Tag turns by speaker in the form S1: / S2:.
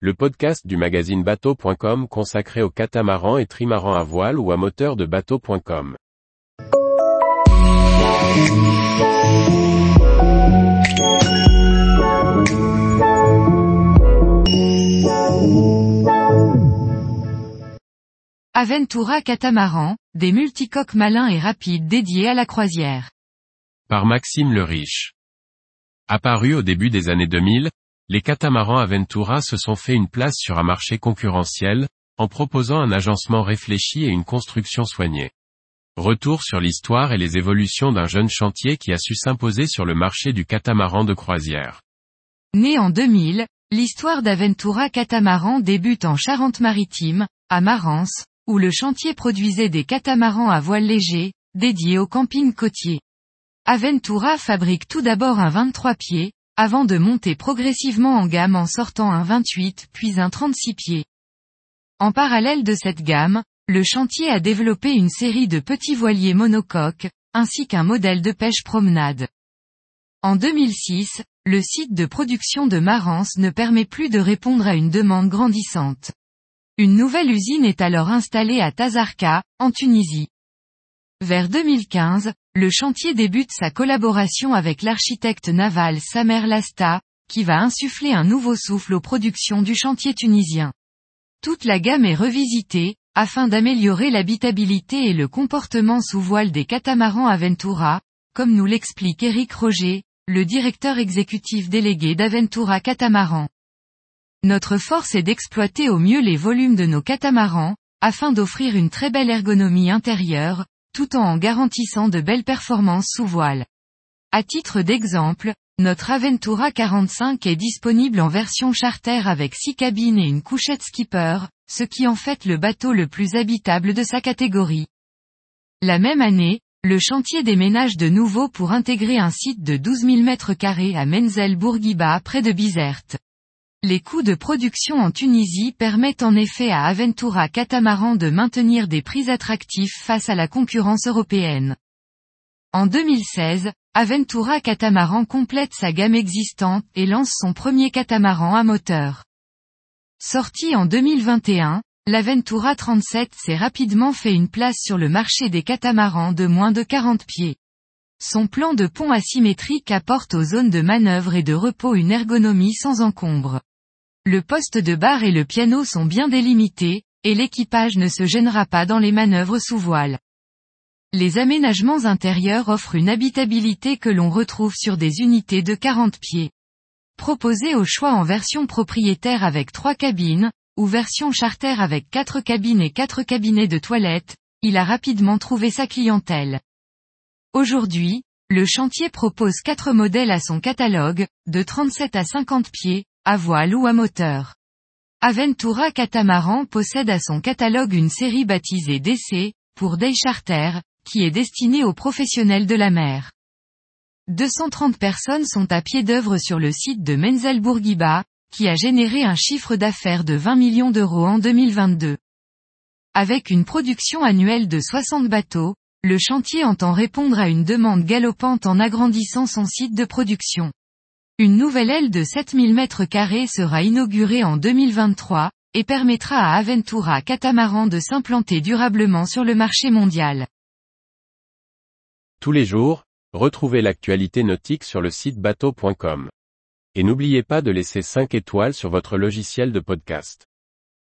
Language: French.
S1: le podcast du magazine bateau.com consacré aux catamarans et trimarans à voile ou à moteur de bateau.com.
S2: Aventura Catamaran, des multicoques malins et rapides dédiés à la croisière.
S1: Par Maxime le Riche. Apparu au début des années 2000, les catamarans Aventura se sont fait une place sur un marché concurrentiel, en proposant un agencement réfléchi et une construction soignée. Retour sur l'histoire et les évolutions d'un jeune chantier qui a su s'imposer sur le marché du catamaran de croisière.
S2: Né en 2000, l'histoire d'Aventura Catamaran débute en Charente-Maritime, à Marance, où le chantier produisait des catamarans à voile léger, dédiés au camping côtier. Aventura fabrique tout d'abord un 23 pieds, avant de monter progressivement en gamme en sortant un 28 puis un 36 pieds. En parallèle de cette gamme, le chantier a développé une série de petits voiliers monocoques, ainsi qu'un modèle de pêche promenade. En 2006, le site de production de Marance ne permet plus de répondre à une demande grandissante. Une nouvelle usine est alors installée à Tazarka, en Tunisie. Vers 2015, le chantier débute sa collaboration avec l'architecte naval Samer Lasta, qui va insuffler un nouveau souffle aux productions du chantier tunisien. Toute la gamme est revisitée, afin d'améliorer l'habitabilité et le comportement sous voile des catamarans Aventura, comme nous l'explique Eric Roger, le directeur exécutif délégué d'Aventura Catamaran. Notre force est d'exploiter au mieux les volumes de nos catamarans, afin d'offrir une très belle ergonomie intérieure, tout en garantissant de belles performances sous voile. À titre d'exemple, notre Aventura 45 est disponible en version charter avec 6 cabines et une couchette skipper, ce qui en fait le bateau le plus habitable de sa catégorie. La même année, le chantier déménage de nouveau pour intégrer un site de 12 000 m2 à Menzel Bourguiba près de Bizerte. Les coûts de production en Tunisie permettent en effet à Aventura Catamaran de maintenir des prix attractifs face à la concurrence européenne. En 2016, Aventura Catamaran complète sa gamme existante et lance son premier catamaran à moteur. Sorti en 2021, l'Aventura 37 s'est rapidement fait une place sur le marché des catamarans de moins de 40 pieds. Son plan de pont asymétrique apporte aux zones de manœuvre et de repos une ergonomie sans encombre. Le poste de barre et le piano sont bien délimités, et l'équipage ne se gênera pas dans les manœuvres sous voile. Les aménagements intérieurs offrent une habitabilité que l'on retrouve sur des unités de 40 pieds. Proposé au choix en version propriétaire avec 3 cabines, ou version charter avec 4 cabines et 4 cabinets de toilettes, il a rapidement trouvé sa clientèle. Aujourd'hui, le chantier propose 4 modèles à son catalogue, de 37 à 50 pieds, à voile ou à moteur. Aventura Catamaran possède à son catalogue une série baptisée DC, pour Day Charter, qui est destinée aux professionnels de la mer. 230 personnes sont à pied d'œuvre sur le site de Menzel Bourguiba, qui a généré un chiffre d'affaires de 20 millions d'euros en 2022. Avec une production annuelle de 60 bateaux, le chantier entend répondre à une demande galopante en agrandissant son site de production. Une nouvelle aile de 7000 m2 sera inaugurée en 2023, et permettra à Aventura Catamaran de s'implanter durablement sur le marché mondial.
S1: Tous les jours, retrouvez l'actualité nautique sur le site bateau.com. Et n'oubliez pas de laisser 5 étoiles sur votre logiciel de podcast.